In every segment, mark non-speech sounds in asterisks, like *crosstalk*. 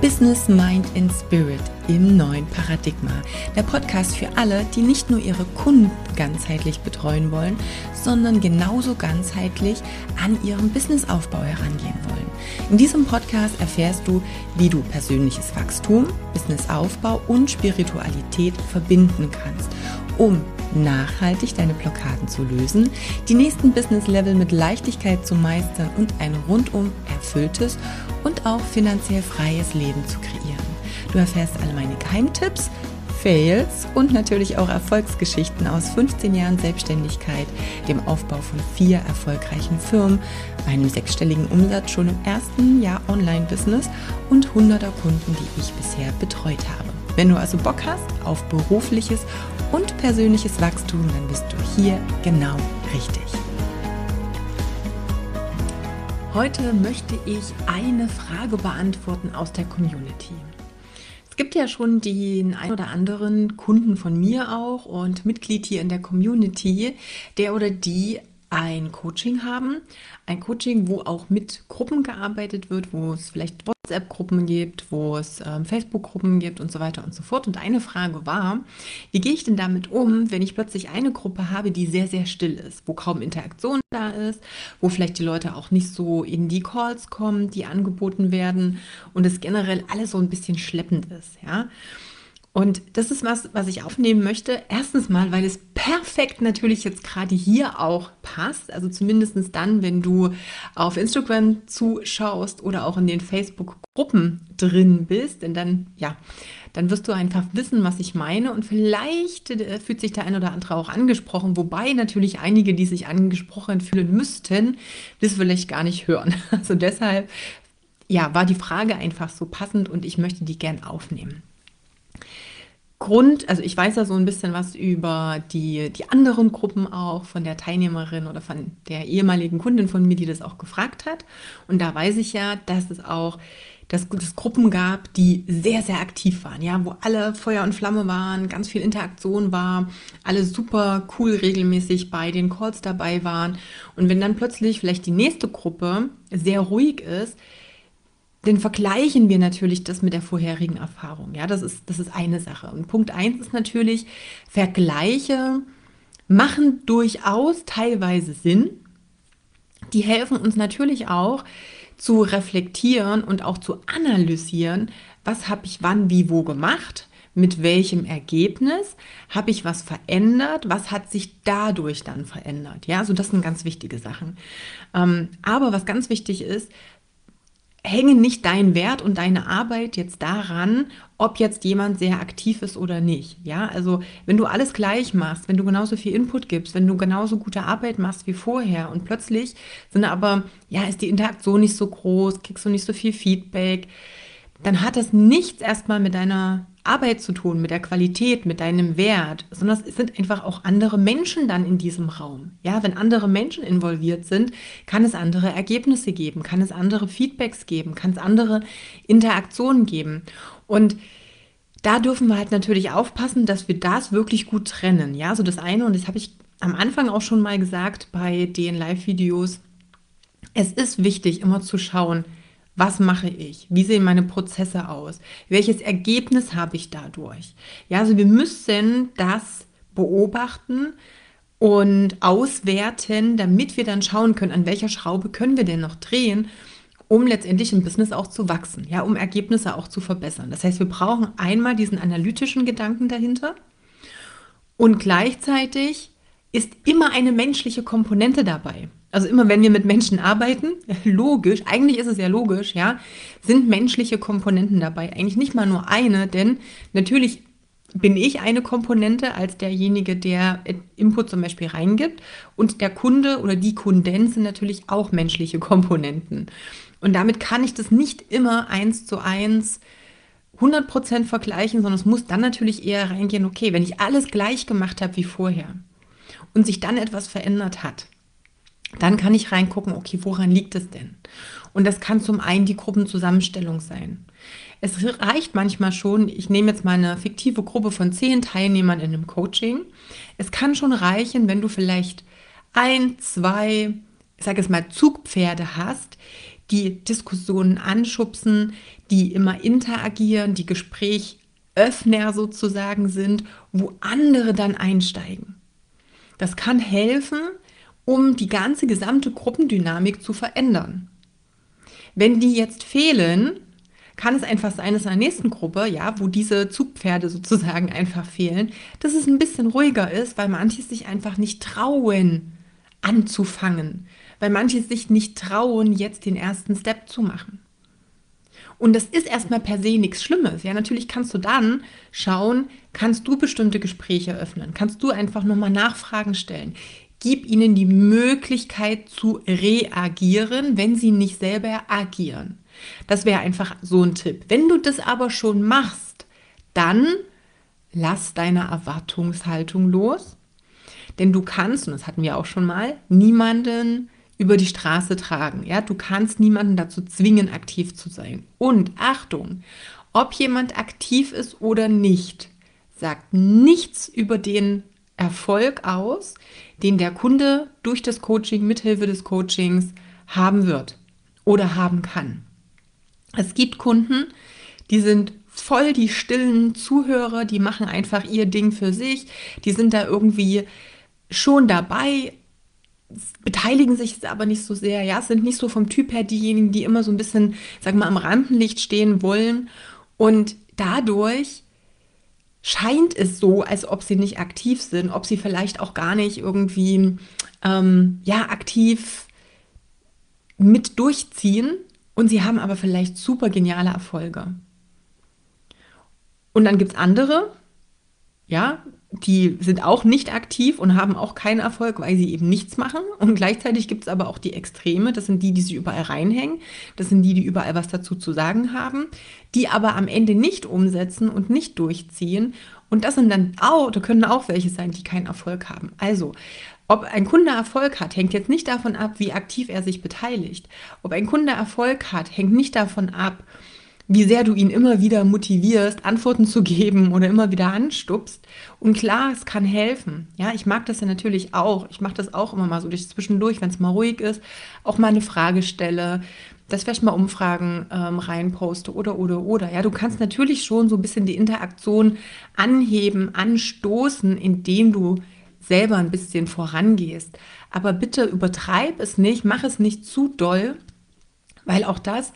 Business, Mind and Spirit im neuen Paradigma. Der Podcast für alle, die nicht nur ihre Kunden ganzheitlich betreuen wollen, sondern genauso ganzheitlich an ihrem Businessaufbau herangehen wollen. In diesem Podcast erfährst du, wie du persönliches Wachstum, Businessaufbau und Spiritualität verbinden kannst, um nachhaltig deine Blockaden zu lösen, die nächsten Business-Level mit Leichtigkeit zu meistern und ein rundum erfülltes und auch finanziell freies Leben zu kreieren. Du erfährst alle meine Geheimtipps, Fails und natürlich auch Erfolgsgeschichten aus 15 Jahren Selbstständigkeit, dem Aufbau von vier erfolgreichen Firmen, einem sechsstelligen Umsatz schon im ersten Jahr Online-Business und hunderter Kunden, die ich bisher betreut habe. Wenn du also Bock hast auf berufliches und persönliches Wachstum, dann bist du hier genau richtig. Heute möchte ich eine Frage beantworten aus der Community. Es gibt ja schon den ein oder anderen Kunden von mir auch und Mitglied hier in der Community, der oder die ein Coaching haben. Ein Coaching, wo auch mit Gruppen gearbeitet wird, wo es vielleicht WhatsApp-Gruppen gibt, wo es ähm, Facebook-Gruppen gibt und so weiter und so fort. Und eine Frage war, wie gehe ich denn damit um, wenn ich plötzlich eine Gruppe habe, die sehr, sehr still ist, wo kaum Interaktion da ist, wo vielleicht die Leute auch nicht so in die Calls kommen, die angeboten werden und es generell alles so ein bisschen schleppend ist, ja. Und das ist was, was ich aufnehmen möchte. Erstens mal, weil es perfekt natürlich jetzt gerade hier auch passt. Also zumindest dann, wenn du auf Instagram zuschaust oder auch in den Facebook-Gruppen drin bist. Denn dann, ja, dann wirst du einfach wissen, was ich meine. Und vielleicht äh, fühlt sich der ein oder andere auch angesprochen. Wobei natürlich einige, die sich angesprochen fühlen müssten, das vielleicht gar nicht hören. *laughs* Also deshalb, ja, war die Frage einfach so passend und ich möchte die gern aufnehmen. Grund, also ich weiß ja so ein bisschen was über die, die anderen Gruppen auch von der Teilnehmerin oder von der ehemaligen Kundin von mir, die das auch gefragt hat. Und da weiß ich ja, dass es auch dass es Gruppen gab, die sehr, sehr aktiv waren, ja, wo alle Feuer und Flamme waren, ganz viel Interaktion war, alle super cool regelmäßig bei den Calls dabei waren. Und wenn dann plötzlich vielleicht die nächste Gruppe sehr ruhig ist, dann vergleichen wir natürlich das mit der vorherigen Erfahrung. Ja, das ist, das ist eine Sache. Und Punkt eins ist natürlich, Vergleiche machen durchaus teilweise Sinn. Die helfen uns natürlich auch zu reflektieren und auch zu analysieren, was habe ich wann, wie, wo gemacht, mit welchem Ergebnis, habe ich was verändert, was hat sich dadurch dann verändert. Ja, also das sind ganz wichtige Sachen. Ähm, aber was ganz wichtig ist, hänge nicht dein Wert und deine Arbeit jetzt daran, ob jetzt jemand sehr aktiv ist oder nicht. Ja, also wenn du alles gleich machst, wenn du genauso viel Input gibst, wenn du genauso gute Arbeit machst wie vorher und plötzlich sind aber, ja, ist die Interaktion nicht so groß, kriegst du nicht so viel Feedback, dann hat das nichts erstmal mit deiner Arbeit zu tun, mit der Qualität, mit deinem Wert, sondern es sind einfach auch andere Menschen dann in diesem Raum. Ja, wenn andere Menschen involviert sind, kann es andere Ergebnisse geben, kann es andere Feedbacks geben, kann es andere Interaktionen geben. Und da dürfen wir halt natürlich aufpassen, dass wir das wirklich gut trennen. Ja, so das eine, und das habe ich am Anfang auch schon mal gesagt bei den Live-Videos. Es ist wichtig, immer zu schauen, was mache ich? Wie sehen meine Prozesse aus? Welches Ergebnis habe ich dadurch? Ja, also wir müssen das beobachten und auswerten, damit wir dann schauen können, an welcher Schraube können wir denn noch drehen, um letztendlich im Business auch zu wachsen, ja, um Ergebnisse auch zu verbessern. Das heißt, wir brauchen einmal diesen analytischen Gedanken dahinter und gleichzeitig ist immer eine menschliche Komponente dabei. Also immer wenn wir mit Menschen arbeiten, *laughs* logisch, eigentlich ist es ja logisch, ja, sind menschliche Komponenten dabei. Eigentlich nicht mal nur eine, denn natürlich bin ich eine Komponente als derjenige, der Input zum Beispiel reingibt und der Kunde oder die Kunden sind natürlich auch menschliche Komponenten. Und damit kann ich das nicht immer eins zu eins 100% vergleichen, sondern es muss dann natürlich eher reingehen, okay, wenn ich alles gleich gemacht habe wie vorher und sich dann etwas verändert hat, dann kann ich reingucken, okay, woran liegt es denn? Und das kann zum einen die Gruppenzusammenstellung sein. Es reicht manchmal schon, ich nehme jetzt mal eine fiktive Gruppe von zehn Teilnehmern in einem Coaching. Es kann schon reichen, wenn du vielleicht ein, zwei, ich sage es mal, Zugpferde hast, die Diskussionen anschubsen, die immer interagieren, die Gesprächöffner sozusagen sind, wo andere dann einsteigen. Das kann helfen, um die ganze gesamte Gruppendynamik zu verändern. Wenn die jetzt fehlen, kann es einfach sein, dass in der nächsten Gruppe, ja, wo diese Zugpferde sozusagen *laughs* einfach fehlen, dass es ein bisschen ruhiger ist, weil manche sich einfach nicht trauen anzufangen, weil manche sich nicht trauen, jetzt den ersten Step zu machen. Und das ist erstmal per se nichts Schlimmes. Ja, natürlich kannst du dann schauen, kannst du bestimmte Gespräche öffnen, kannst du einfach nochmal Nachfragen stellen. Gib ihnen die Möglichkeit zu reagieren, wenn sie nicht selber agieren. Das wäre einfach so ein Tipp. Wenn du das aber schon machst, dann lass deine Erwartungshaltung los. Denn du kannst, und das hatten wir auch schon mal, niemanden über die Straße tragen. Ja, du kannst niemanden dazu zwingen, aktiv zu sein. Und Achtung, ob jemand aktiv ist oder nicht, sagt nichts über den Erfolg aus, den der Kunde durch das Coaching, mithilfe des Coachings haben wird oder haben kann. Es gibt Kunden, die sind voll die stillen Zuhörer, die machen einfach ihr Ding für sich, die sind da irgendwie schon dabei, beteiligen sich aber nicht so sehr, ja, sind nicht so vom Typ her diejenigen, die immer so ein bisschen, sag mal, am Rampenlicht stehen wollen und dadurch scheint es so, als ob sie nicht aktiv sind, ob sie vielleicht auch gar nicht irgendwie ähm, ja aktiv mit durchziehen und sie haben aber vielleicht super geniale Erfolge. Und dann gibt es andere, ja, die sind auch nicht aktiv und haben auch keinen Erfolg, weil sie eben nichts machen. Und gleichzeitig gibt es aber auch die Extreme, das sind die, die sich überall reinhängen, das sind die, die überall was dazu zu sagen haben, die aber am Ende nicht umsetzen und nicht durchziehen. Und das sind dann auch, da können auch welche sein, die keinen Erfolg haben. Also, ob ein Kunde Erfolg hat, hängt jetzt nicht davon ab, wie aktiv er sich beteiligt. Ob ein Kunde Erfolg hat, hängt nicht davon ab, wie sehr du ihn immer wieder motivierst, Antworten zu geben oder immer wieder anstupst. Und klar, es kann helfen. Ja, ich mag das ja natürlich auch. Ich mache das auch immer mal so durch zwischendurch, wenn es mal ruhig ist, auch mal eine Frage stelle, dass vielleicht mal Umfragen ähm, reinposte oder oder oder. Ja, du kannst natürlich schon so ein bisschen die Interaktion anheben, anstoßen, indem du selber ein bisschen vorangehst. Aber bitte übertreib es nicht, mach es nicht zu doll, weil auch das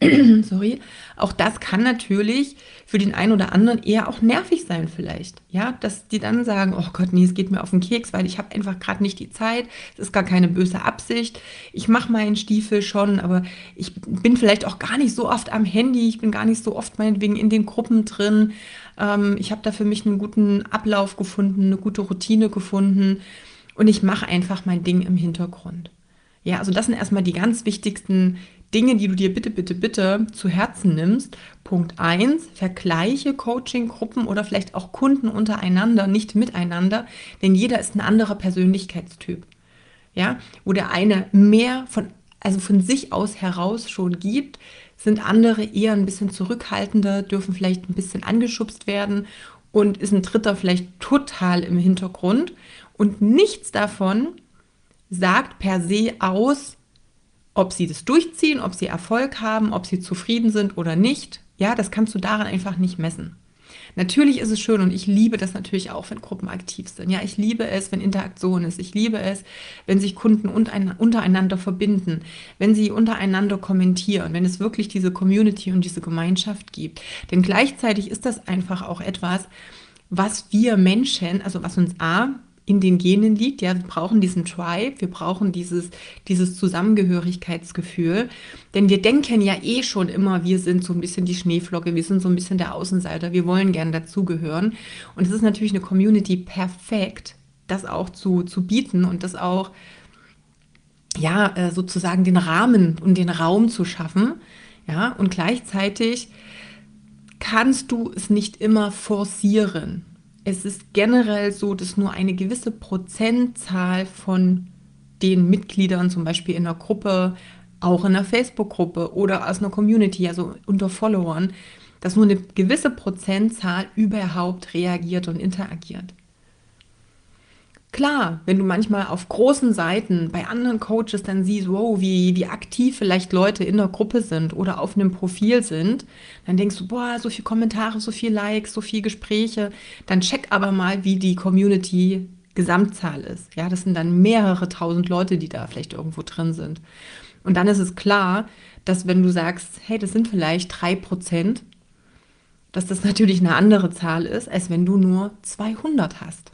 *clears throat* sorry, auch das kann natürlich für den einen oder anderen eher auch nervig sein vielleicht. Ja, dass die dann sagen, oh Gott, nee, es geht mir auf den Keks, weil ich habe einfach gerade nicht die Zeit, es ist gar keine böse Absicht, ich mache meinen Stiefel schon, aber ich bin vielleicht auch gar nicht so oft am Handy, ich bin gar nicht so oft meinetwegen in den Gruppen drin, ähm, ich habe da für mich einen guten Ablauf gefunden, eine gute Routine gefunden und ich mache einfach mein Ding im Hintergrund. Ja, also das sind erstmal die ganz wichtigsten Dinge, die du dir bitte, bitte, bitte zu Herzen nimmst. Punkt 1, vergleiche Coaching-Gruppen oder vielleicht auch Kunden untereinander, nicht miteinander, denn jeder ist ein anderer Persönlichkeitstyp. Ja, wo der eine mehr von, also von sich aus heraus schon gibt, sind andere eher ein bisschen zurückhaltender, dürfen vielleicht ein bisschen angeschubst werden und ist ein dritter vielleicht total im Hintergrund. Und nichts davon sagt per se aus, ob sie das durchziehen, ob sie Erfolg haben, ob sie zufrieden sind oder nicht. Ja, das kannst du daran einfach nicht messen. Natürlich ist es schön und ich liebe das natürlich auch, wenn Gruppen aktiv sind. Ja, ich liebe es, wenn Interaktion ist. Ich liebe es, wenn sich Kunden untereinander verbinden, wenn sie untereinander kommentieren, wenn es wirklich diese Community und diese Gemeinschaft gibt. Denn gleichzeitig ist das einfach auch etwas, was wir Menschen, also was uns A, in den Genen liegt. Ja, wir brauchen diesen Tribe, wir brauchen dieses, dieses Zusammengehörigkeitsgefühl. Denn wir denken ja eh schon immer, wir sind so ein bisschen die Schneeflocke, wir sind so ein bisschen der Außenseiter, wir wollen gern dazugehören. Und es ist natürlich eine Community perfekt, das auch zu, zu bieten und das auch, ja, äh, sozusagen den Rahmen und den Raum zu schaffen. Ja, und gleichzeitig kannst du es nicht immer forcieren es ist generell so, dass nur eine gewisse Prozentzahl von den Mitgliedern, zum Beispiel in einer Gruppe, auch in einer Facebook-Gruppe oder aus einer Community, also unter Followern, dass nur eine gewisse Prozentzahl überhaupt reagiert und interagiert. Klar, wenn du manchmal auf großen Seiten bei anderen Coaches dann siehst, wow, wie, wie aktiv vielleicht Leute in der Gruppe sind oder auf einem Profil sind, dann denkst du, boah, so viele Kommentare, so viele Likes, so viele Gespräche. Dann check aber mal, wie die Community Gesamtzahl ist. Ja, das sind dann mehrere tausend Leute, die da vielleicht irgendwo drin sind. Und dann ist es klar, dass wenn du sagst, hey, das sind vielleicht drei Prozent, dass das natürlich eine andere Zahl ist, als wenn du nur 200 hast.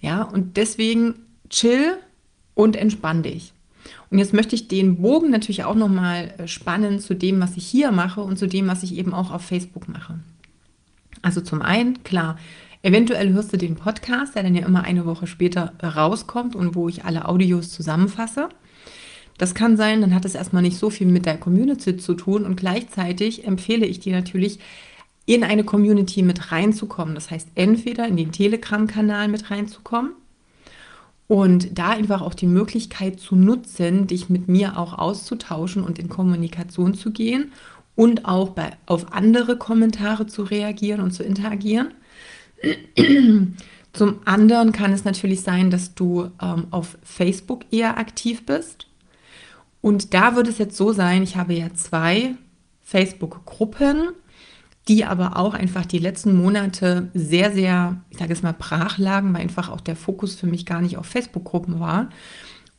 Ja, und deswegen chill und entspann dich. Und jetzt möchte ich den Bogen natürlich auch nochmal äh, spannen zu dem, was ich hier mache und zu dem, was ich eben auch auf Facebook mache. Also zum einen, klar, eventuell hörst du den Podcast, der dann ja immer eine Woche später rauskommt und wo ich alle Audios zusammenfasse. Das kann sein, dann hat es erstmal nicht so viel mit der Community zu tun und gleichzeitig empfehle ich dir natürlich, in eine Community mit reinzukommen. Das heißt, entweder in den Telegram-Kanal mit reinzukommen und da einfach auch die Möglichkeit zu nutzen, dich mit mir auch auszutauschen und in Kommunikation zu gehen und auch bei, auf andere Kommentare zu reagieren und zu interagieren. *clears throat* Zum anderen kann es natürlich sein, dass du ähm, auf Facebook eher aktiv bist. Und da würde es jetzt so sein, ich habe ja zwei Facebook-Gruppen die aber auch einfach die letzten Monate sehr, sehr, ich sage es mal, brach lagen, weil einfach auch der Fokus für mich gar nicht auf Facebook-Gruppen war.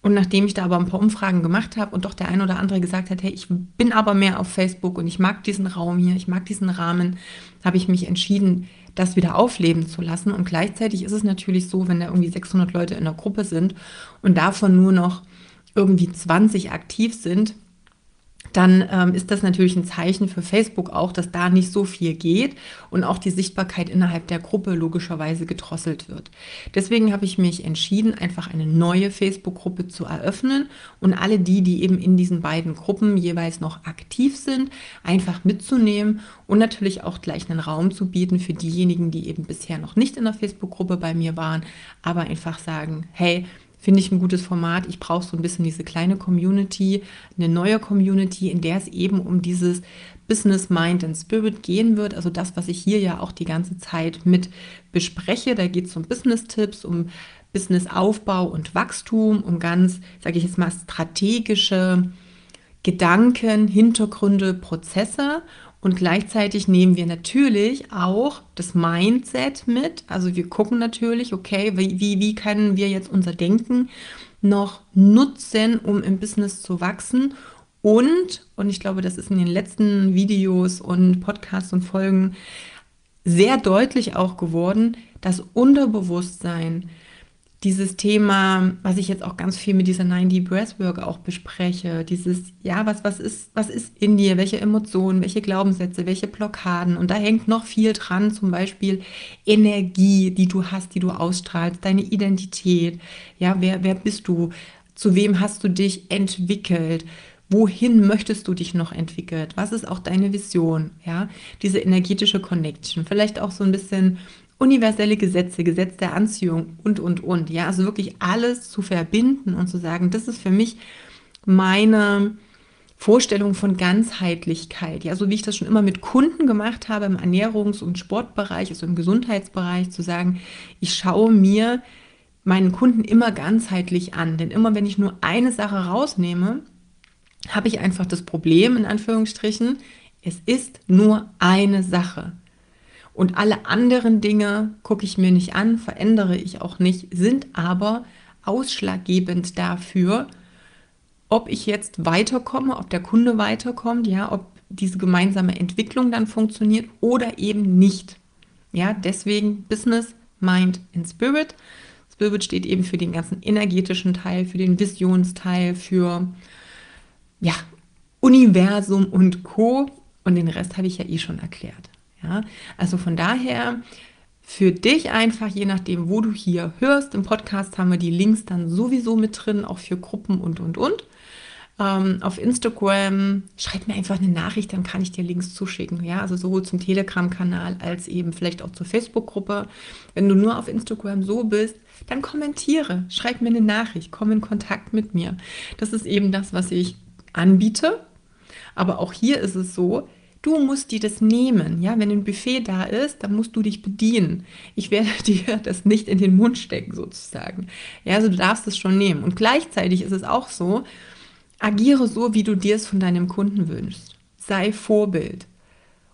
Und nachdem ich da aber ein paar Umfragen gemacht habe und doch der ein oder andere gesagt hat, hey, ich bin aber mehr auf Facebook und ich mag diesen Raum hier, ich mag diesen Rahmen, habe ich mich entschieden, das wieder aufleben zu lassen. Und gleichzeitig ist es natürlich so, wenn da irgendwie 600 Leute in der Gruppe sind und davon nur noch irgendwie 20 aktiv sind, dann ähm, ist das natürlich ein Zeichen für Facebook auch, dass da nicht so viel geht und auch die Sichtbarkeit innerhalb der Gruppe logischerweise gedrosselt wird. Deswegen habe ich mich entschieden, einfach eine neue Facebook-Gruppe zu eröffnen und alle die, die eben in diesen beiden Gruppen jeweils noch aktiv sind, einfach mitzunehmen und natürlich auch gleich einen Raum zu bieten für diejenigen, die eben bisher noch nicht in der Facebook-Gruppe bei mir waren, aber einfach sagen, hey, finde ich ein gutes Format. Ich brauche so ein bisschen diese kleine Community, eine neue Community, in der es eben um dieses Business Mind and Spirit gehen wird. Also das, was ich hier ja auch die ganze Zeit mit bespreche. Da geht es um Business-Tipps, um Business-Aufbau und Wachstum, um ganz, sage ich jetzt mal, strategische Gedanken, Hintergründe, Prozesse und gleichzeitig nehmen wir natürlich auch das Mindset mit. Also wir gucken natürlich, okay, wie, wie, können wir jetzt unser Denken noch nutzen, um im Business zu wachsen. Und, und ich glaube, das ist in den letzten Videos und Podcasts und Folgen sehr deutlich auch geworden, das Unterbewusstsein, dieses Thema, was ich jetzt auch ganz viel mit dieser 90 Breathwork auch bespreche, dieses, ja, was, was ist, was ist in dir, welche Emotionen, welche Glaubenssätze, welche Blockaden? Und da hängt noch viel dran, zum Beispiel Energie, die du hast, die du ausstrahlst, deine Identität, ja, wer, wer bist du, zu wem hast du dich entwickelt, wohin möchtest du dich noch entwickeln, was ist auch deine Vision, ja, diese energetische Connection, vielleicht auch so ein bisschen universelle Gesetze, Gesetz der Anziehung und, und, und. Ja, also wirklich alles zu verbinden und zu sagen, das ist für mich meine Vorstellung von Ganzheitlichkeit. Ja, so wie ich das schon immer mit Kunden gemacht habe im Ernährungs- und Sportbereich, also im Gesundheitsbereich, zu sagen, ich schaue mir meinen Kunden immer ganzheitlich an. Denn immer wenn ich nur eine Sache rausnehme, habe ich einfach das Problem, in Anführungsstrichen, es ist nur eine Sache. Und alle anderen Dinge gucke ich mir nicht an, verändere ich auch nicht, sind aber ausschlaggebend dafür, ob ich jetzt weiterkomme, ob der Kunde weiterkommt, ja, ob diese gemeinsame Entwicklung dann funktioniert oder eben nicht. Ja, deswegen Business, Mind and Spirit. Spirit steht eben für den ganzen energetischen Teil, für den Visionsteil, für ja, Universum und Co. Und den Rest habe ich ja eh schon erklärt. Ja, also von daher für dich einfach, je nachdem, wo du hier hörst, im Podcast haben wir die Links dann sowieso mit drin, auch für Gruppen und, und, und. Ähm, auf Instagram, schreib mir einfach eine Nachricht, dann kann ich dir Links zuschicken. Ja, also sowohl zum Telegram-Kanal als eben vielleicht auch zur Facebook-Gruppe. Wenn du nur auf Instagram so bist, dann kommentiere, schreib mir eine Nachricht, komm in Kontakt mit mir. Das ist eben das, was ich anbiete. Aber auch hier ist es so, Du musst dir das nehmen. Ja, wenn ein Buffet da ist, dann musst du dich bedienen. Ich werde *laughs* dir das nicht in den Mund stecken, sozusagen. Ja, also du darfst es schon nehmen. Und gleichzeitig ist es auch so, agiere so, wie du dir es von deinem Kunden wünschst. Sei Vorbild.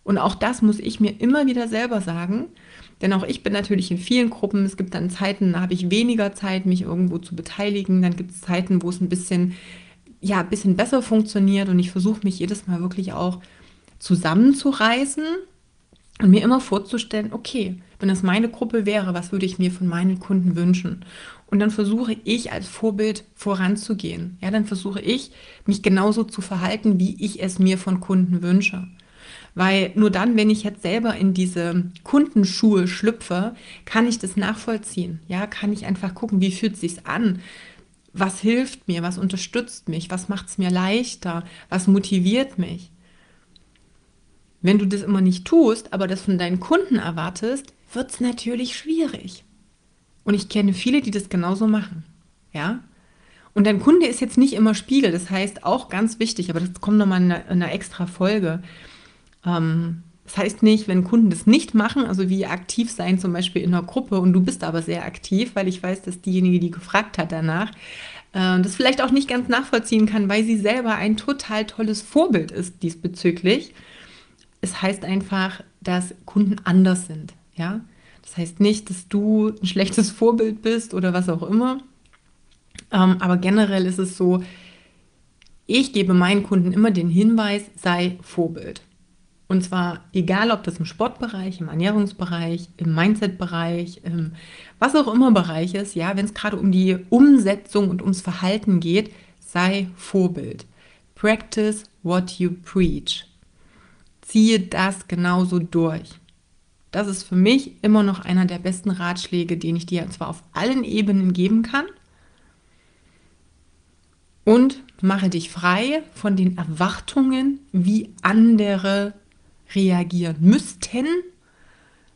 Und auch das muss ich mir immer wieder selber sagen. Denn auch ich bin natürlich in vielen Gruppen. Es gibt dann Zeiten, da habe ich weniger Zeit, mich irgendwo zu beteiligen. Dann gibt es Zeiten, wo es ein bisschen, ja, ein bisschen besser funktioniert. Und ich versuche mich jedes Mal wirklich auch zusammenzureißen und mir immer vorzustellen, okay, wenn das meine Gruppe wäre, was würde ich mir von meinen Kunden wünschen? Und dann versuche ich als Vorbild voranzugehen. Ja, dann versuche ich, mich genauso zu verhalten, wie ich es mir von Kunden wünsche. Weil nur dann, wenn ich jetzt selber in diese Kundenschuhe schlüpfe, kann ich das nachvollziehen. Ja, kann ich einfach gucken, wie fühlt es sich an? Was hilft mir? Was unterstützt mich? Was macht es mir leichter? Was motiviert mich? Wenn du das immer nicht tust, aber das von deinen Kunden erwartest, wird es natürlich schwierig. Und ich kenne viele, die das genauso machen. Ja? Und dein Kunde ist jetzt nicht immer Spiegel. Das heißt auch ganz wichtig, aber das kommt nochmal in einer, in einer extra Folge. Ähm, das heißt nicht, wenn Kunden das nicht machen, also wie aktiv sein zum Beispiel in einer Gruppe und du bist aber sehr aktiv, weil ich weiß, dass diejenige, die gefragt hat danach, äh, das vielleicht auch nicht ganz nachvollziehen kann, weil sie selber ein total tolles Vorbild ist diesbezüglich es heißt einfach, dass Kunden anders sind. Ja, das heißt nicht, dass du ein schlechtes Vorbild bist oder was auch immer. Ähm, aber generell ist es so, ich gebe meinen Kunden immer den Hinweis, sei Vorbild. Und zwar egal, ob das im Sportbereich, im Ernährungsbereich, im Mindset-Bereich, was auch immer Bereich ist, ja, wenn es gerade um die Umsetzung und ums Verhalten geht, sei Vorbild. Practice what you preach ziehe das genauso durch. Das ist für mich immer noch einer der besten Ratschläge, den ich dir zwar auf allen Ebenen geben kann. Und mache dich frei von den Erwartungen, wie andere reagieren müssten,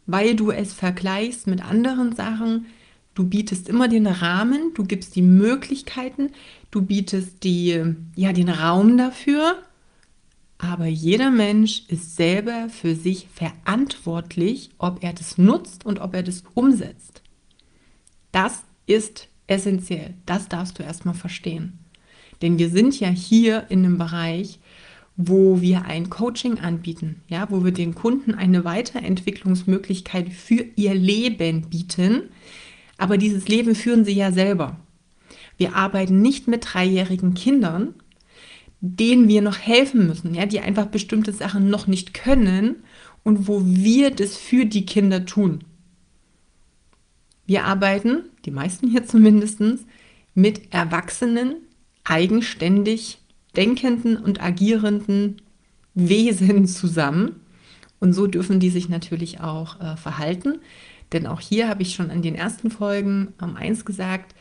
weil du es vergleichst mit anderen Sachen. Du bietest immer den Rahmen, du gibst die Möglichkeiten, du bietest die, ja, den Raum dafür aber jeder Mensch ist selber für sich verantwortlich, ob er das nutzt und ob er das umsetzt. Das ist essentiell. Das darfst du erstmal verstehen. Denn wir sind ja hier in einem Bereich, wo wir ein Coaching anbieten, ja, wo wir den Kunden eine Weiterentwicklungsmöglichkeit für ihr Leben bieten. Aber dieses Leben führen sie ja selber. Wir arbeiten nicht mit dreijährigen Kindern, denen wir noch helfen müssen, ja, die einfach bestimmte Sachen noch nicht können und wo wir das für die Kinder tun. Wir arbeiten, die meisten hier *laughs* zumindest, mit erwachsenen, eigenständig denkenden und agierenden Wesen zusammen. Und so dürfen die sich natürlich auch äh, verhalten. Denn auch hier habe ich schon an den ersten Folgen ähm, eins gesagt,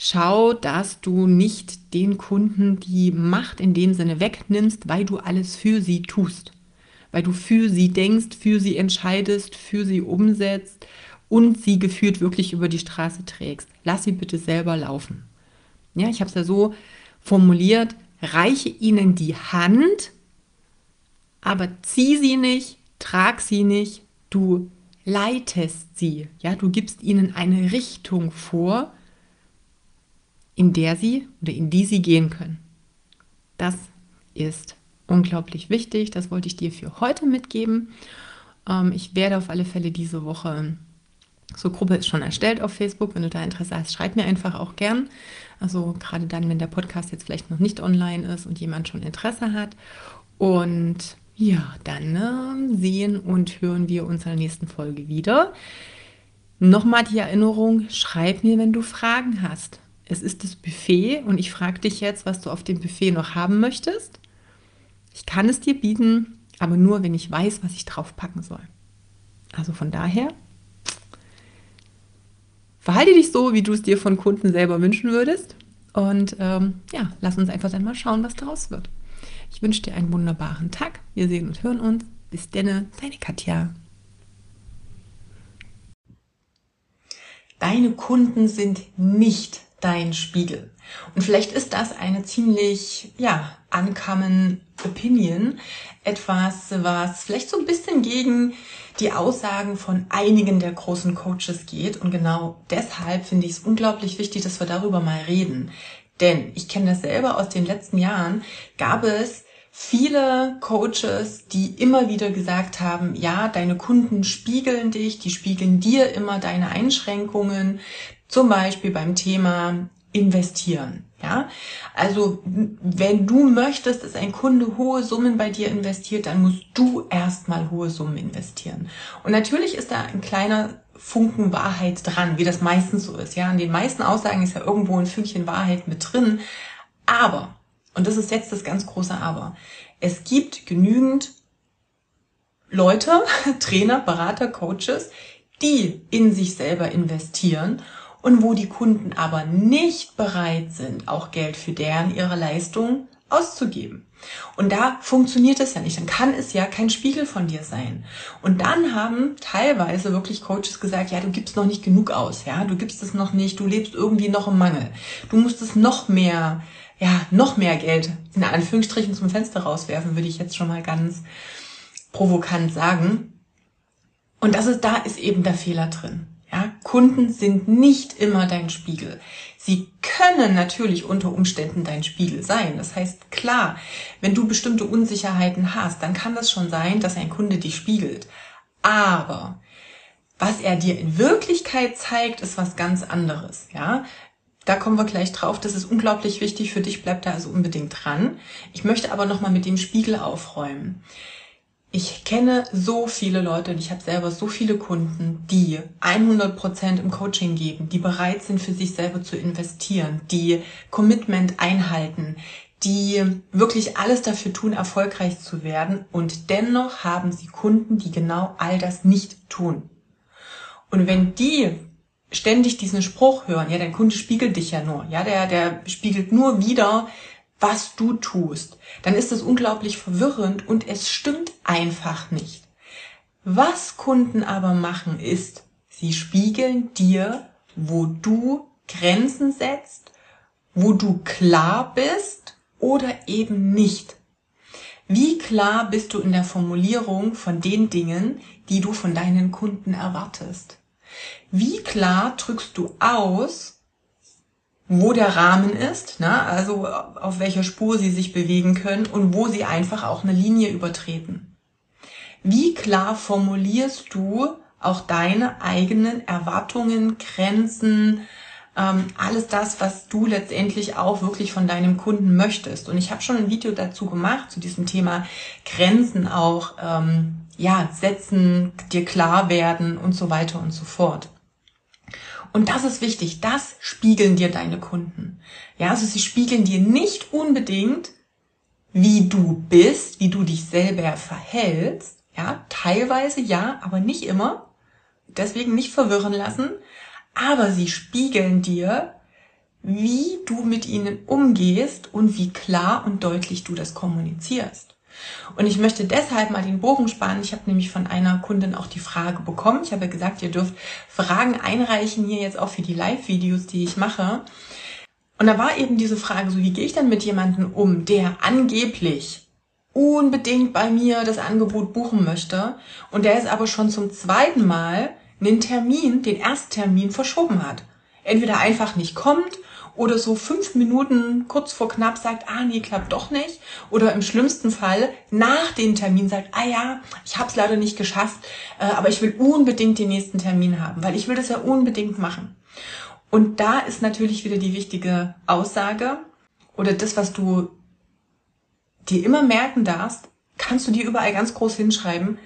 schau, dass du nicht den Kunden die Macht in dem Sinne wegnimmst, weil du alles für sie tust. Weil du für sie denkst, für sie entscheidest, für sie umsetzt und sie geführt wirklich über die Straße trägst. Lass sie bitte selber laufen. Ja, ich habe es ja so formuliert, reiche ihnen die Hand, aber zieh sie nicht, trag sie nicht, du leitest sie. Ja, du gibst ihnen eine Richtung vor in der sie oder in die sie gehen können. Das ist unglaublich wichtig. Das wollte ich dir für heute mitgeben. Ähm, ich werde auf alle Fälle diese Woche, so Gruppe ist schon erstellt auf Facebook. Wenn du da Interesse hast, schreib mir einfach auch gern. Also gerade dann, wenn der Podcast jetzt vielleicht noch nicht online ist und jemand schon Interesse hat. Und ja, dann äh, sehen und hören wir uns in der nächsten Folge wieder. Nochmal die Erinnerung, schreib mir, wenn du Fragen hast es ist das Buffet und ich frage dich jetzt, was du auf dem Buffet noch haben möchtest. Ich kann es dir bieten, aber nur, wenn ich weiß, was ich drauf packen soll. Also von daher, verhalte dich so, wie du es dir von Kunden selber wünschen würdest. Und ähm, ja, lass uns einfach dann mal schauen, was daraus wird. Ich wünsche dir einen wunderbaren Tag. Wir sehen und hören uns. Bis denne, deine Katja. Deine Kunden sind nicht dein Spiegel. Und vielleicht ist das eine ziemlich, ja, ankommen Opinion. Etwas, was vielleicht so ein bisschen gegen die Aussagen von einigen der großen Coaches geht. Und genau deshalb finde ich es unglaublich wichtig, dass wir darüber mal reden. Denn ich kenne das selber aus den letzten Jahren, gab es viele Coaches, die immer wieder gesagt haben, ja, deine Kunden spiegeln dich, die spiegeln dir immer deine Einschränkungen, zum Beispiel beim Thema investieren. Ja, also wenn du möchtest, dass ein Kunde hohe Summen bei dir investiert, dann musst du erstmal hohe Summen investieren. Und natürlich ist da ein kleiner Funken Wahrheit dran, wie das meistens so ist. Ja, in den meisten Aussagen ist ja irgendwo ein Fünkchen Wahrheit mit drin. Aber, und das ist jetzt das ganz große Aber, es gibt genügend Leute, *laughs* Trainer, Berater, Coaches, die in sich selber investieren und wo die Kunden aber nicht bereit sind, auch Geld für deren ihre Leistung auszugeben. Und da funktioniert es ja nicht. Dann kann es ja kein Spiegel von dir sein. Und dann haben teilweise wirklich Coaches gesagt, ja, du gibst noch nicht genug aus, ja, du gibst es noch nicht, du lebst irgendwie noch im Mangel. Du musst es noch mehr, ja, noch mehr Geld in Anführungsstrichen zum Fenster rauswerfen, würde ich jetzt schon mal ganz provokant sagen. Und das ist, da ist eben der Fehler drin. Ja, Kunden sind nicht immer dein Spiegel. Sie können natürlich unter Umständen dein Spiegel sein. Das heißt, klar, wenn du bestimmte Unsicherheiten hast, dann kann das schon sein, dass ein Kunde dich spiegelt. Aber was er dir in Wirklichkeit zeigt, ist was ganz anderes, ja. Da kommen wir gleich drauf. Das ist unglaublich wichtig für dich. Bleib da also unbedingt dran. Ich möchte aber nochmal mit dem Spiegel aufräumen ich kenne so viele Leute und ich habe selber so viele Kunden, die 100% im Coaching geben, die bereit sind, für sich selber zu investieren, die Commitment einhalten, die wirklich alles dafür tun, erfolgreich zu werden und dennoch haben sie Kunden, die genau all das nicht tun. Und wenn die ständig diesen Spruch hören, ja, dein Kunde spiegelt dich ja nur, ja, der, der spiegelt nur wieder, was du tust, dann ist es unglaublich verwirrend und es stimmt einfach nicht. Was Kunden aber machen ist, sie spiegeln dir, wo du Grenzen setzt, wo du klar bist oder eben nicht. Wie klar bist du in der Formulierung von den Dingen, die du von deinen Kunden erwartest? Wie klar drückst du aus, wo der Rahmen ist, ne? also auf welcher Spur sie sich bewegen können und wo sie einfach auch eine Linie übertreten. Wie klar formulierst du auch deine eigenen Erwartungen, Grenzen, ähm, alles das, was du letztendlich auch wirklich von deinem Kunden möchtest. Und ich habe schon ein Video dazu gemacht, zu diesem Thema Grenzen auch, ähm, ja, setzen, dir klar werden und so weiter und so fort. Und das ist wichtig, das spiegeln dir deine Kunden. Ja, also sie spiegeln dir nicht unbedingt, wie du bist, wie du dich selber verhältst. Ja, teilweise ja, aber nicht immer. Deswegen nicht verwirren lassen. Aber sie spiegeln dir, wie du mit ihnen umgehst und wie klar und deutlich du das kommunizierst. Und ich möchte deshalb mal den Bogen sparen. Ich habe nämlich von einer Kundin auch die Frage bekommen. Ich habe gesagt, ihr dürft Fragen einreichen hier jetzt auch für die Live-Videos, die ich mache. Und da war eben diese Frage, so wie gehe ich denn mit jemandem um, der angeblich unbedingt bei mir das Angebot buchen möchte und der ist aber schon zum zweiten Mal einen Termin, den Ersttermin verschoben hat. Entweder einfach nicht kommt oder so fünf Minuten kurz vor knapp sagt, ah nee, klappt doch nicht. Oder im schlimmsten Fall nach dem Termin sagt, ah ja, ich habe es leider nicht geschafft, äh, aber ich will unbedingt den nächsten Termin haben, weil ich will das ja unbedingt machen. Und da ist natürlich wieder die wichtige Aussage oder das, was du dir immer merken darfst, kannst du dir überall ganz groß hinschreiben,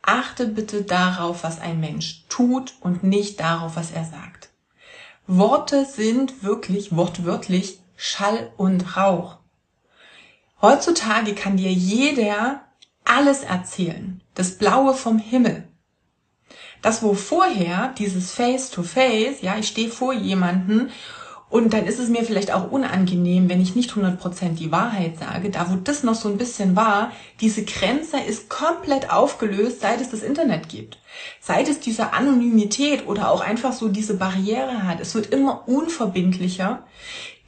achte bitte darauf, was ein Mensch tut und nicht darauf, was er sagt. Worte sind wirklich wortwörtlich Schall und Rauch. Heutzutage kann dir jeder alles erzählen. Das Blaue vom Himmel. Das, wo vorher dieses Face to Face, ja, ich stehe vor jemanden und dann ist es mir vielleicht auch unangenehm, wenn ich nicht 100% die Wahrheit sage. Da, wo das noch so ein bisschen war, diese Grenze ist komplett aufgelöst, seit es das Internet gibt. Seit es diese Anonymität oder auch einfach so diese Barriere hat. Es wird immer unverbindlicher.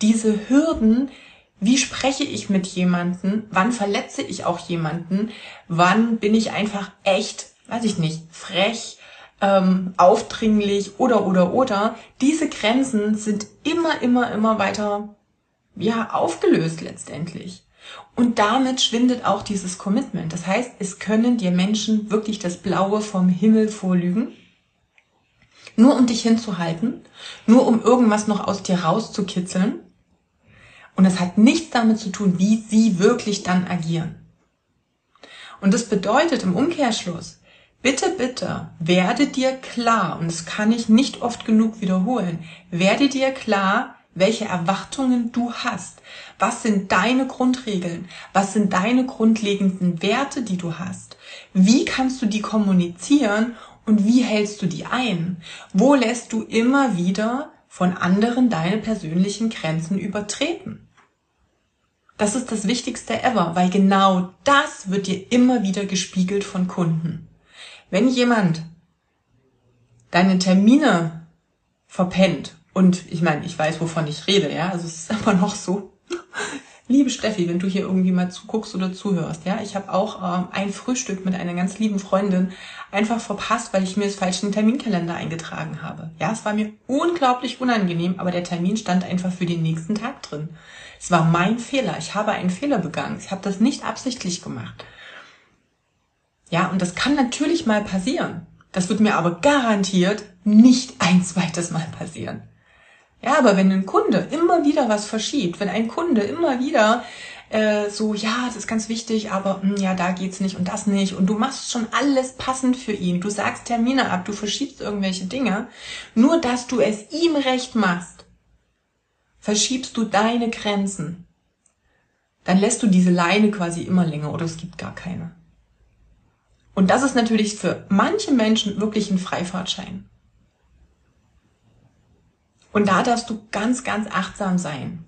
Diese Hürden, wie spreche ich mit jemanden, wann verletze ich auch jemanden, wann bin ich einfach echt, weiß ich nicht, frech, ähm, aufdringlich oder oder oder. Diese Grenzen sind immer, immer, immer weiter ja aufgelöst letztendlich. Und damit schwindet auch dieses Commitment. Das heißt, es können dir Menschen wirklich das Blaue vom Himmel vorlügen, nur um dich hinzuhalten, nur um irgendwas noch aus dir rauszukitzeln. Und es hat nichts damit zu tun, wie sie wirklich dann agieren. Und das bedeutet im Umkehrschluss, bitte, bitte, werde dir klar, und das kann ich nicht oft genug wiederholen, werde dir klar, welche Erwartungen du hast. Was sind deine Grundregeln? Was sind deine grundlegenden Werte, die du hast? Wie kannst du die kommunizieren und wie hältst du die ein? Wo lässt du immer wieder von anderen deine persönlichen Grenzen übertreten? Das ist das Wichtigste ever, weil genau das wird dir immer wieder gespiegelt von Kunden. Wenn jemand deine Termine verpennt und ich meine, ich weiß, wovon ich rede, ja. Also es ist *laughs* aber noch so. Liebe Steffi, wenn du hier irgendwie mal zuguckst oder zuhörst, ja, ich habe auch ähm, ein Frühstück mit einer ganz lieben Freundin einfach verpasst, weil ich mir das falsche Terminkalender eingetragen habe. Ja, es war mir unglaublich unangenehm, aber der Termin stand einfach für den nächsten Tag drin. Es war mein Fehler. Ich habe einen Fehler begangen. Ich habe das nicht absichtlich gemacht. Ja, und das kann natürlich mal passieren. Das wird mir aber garantiert nicht ein zweites Mal passieren. Ja, aber wenn ein Kunde immer wieder was verschiebt, wenn ein Kunde immer wieder äh, so, ja, das ist ganz wichtig, aber mh, hm, ja, da geht's nicht und das nicht und du machst schon alles passend für ihn, du sagst Termine ab, du verschiebst irgendwelche Dinge, nur dass du es ihm recht machst, verschiebst du deine Grenzen. Dann lässt du diese Leine quasi immer länger oder es gibt gar keine. Und das ist natürlich für manche Menschen wirklich ein Freifahrtschein. Und da darfst du ganz, ganz achtsam sein.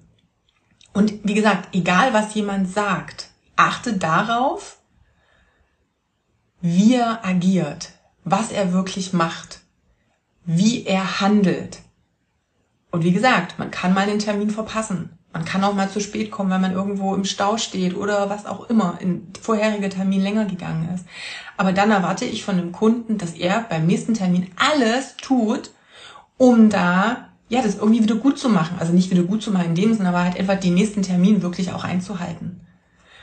Und wie gesagt, egal was jemand sagt, achte darauf, wie er agiert, was er wirklich macht, wie er handelt. Und wie gesagt, man kann mal den Termin verpassen. Man kann auch mal zu spät kommen, wenn man irgendwo im Stau steht oder was auch immer, in vorheriger Termin länger gegangen ist. Aber dann erwarte ich von dem Kunden, dass er beim nächsten Termin alles tut, um da ja, das irgendwie wieder gut zu machen. Also nicht wieder gut zu machen in dem Sinne, aber halt einfach den nächsten Termin wirklich auch einzuhalten.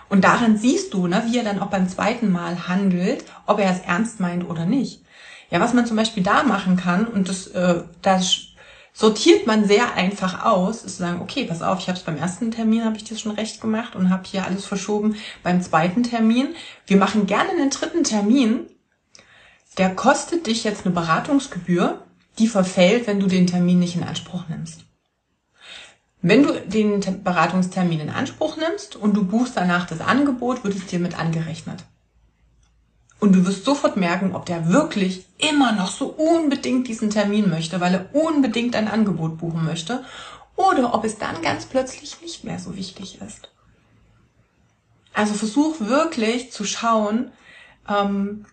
Und daran siehst du, ne, wie er dann auch beim zweiten Mal handelt, ob er es ernst meint oder nicht. Ja, was man zum Beispiel da machen kann, und das, äh, das sortiert man sehr einfach aus, ist zu sagen, okay, pass auf, ich habe es beim ersten Termin, habe ich das schon recht gemacht und habe hier alles verschoben beim zweiten Termin. Wir machen gerne einen dritten Termin, der kostet dich jetzt eine Beratungsgebühr, die verfällt, wenn du den Termin nicht in Anspruch nimmst. Wenn du den Beratungstermin in Anspruch nimmst und du buchst danach das Angebot, wird es dir mit angerechnet. Und du wirst sofort merken, ob der wirklich immer noch so unbedingt diesen Termin möchte, weil er unbedingt ein Angebot buchen möchte, oder ob es dann ganz plötzlich nicht mehr so wichtig ist. Also versuch wirklich zu schauen, ähm,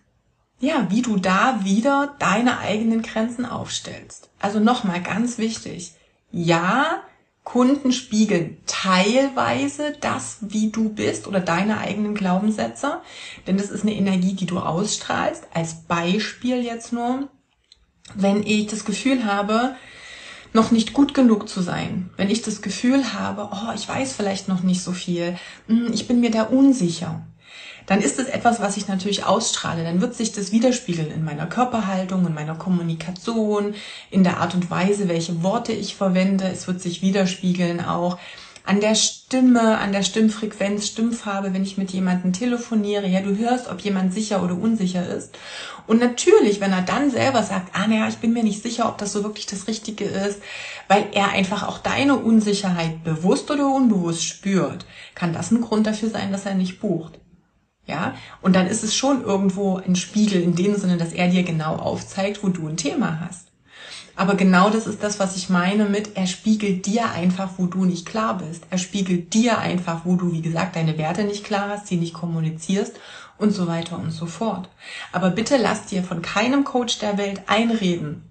ja, wie du da wieder deine eigenen Grenzen aufstellst. Also nochmal ganz wichtig. Ja, Kunden spiegeln teilweise das, wie du bist oder deine eigenen Glaubenssätze, denn das ist eine Energie, die du ausstrahlst. Als Beispiel jetzt nur, wenn ich das Gefühl habe, noch nicht gut genug zu sein, wenn ich das Gefühl habe, oh, ich weiß vielleicht noch nicht so viel, hm, ich bin mir da unsicher, dann ist es etwas, was ich natürlich ausstrahle. Dann wird sich das widerspiegeln in meiner Körperhaltung, in meiner Kommunikation, in der Art und Weise, welche Worte ich verwende. Es wird sich widerspiegeln auch an der Stimme, an der Stimmfrequenz, Stimmfarbe, wenn ich mit jemandem telefoniere. Ja, du hörst, ob jemand sicher oder unsicher ist. Und natürlich, wenn er dann selber sagt, ah, naja, ich bin mir nicht sicher, ob das so wirklich das Richtige ist, weil er einfach auch deine Unsicherheit bewusst oder unbewusst spürt, kann das ein Grund dafür sein, dass er nicht bucht. Ja, und dann ist es schon irgendwo ein Spiegel in dem Sinne, dass er dir genau aufzeigt, wo du ein Thema hast. Aber genau das ist das, was ich meine mit, er spiegelt dir einfach, wo du nicht klar bist. Er spiegelt dir einfach, wo du, wie gesagt, deine Werte nicht klar hast, sie nicht kommunizierst und so weiter und so fort. Aber bitte lass dir von keinem Coach der Welt einreden,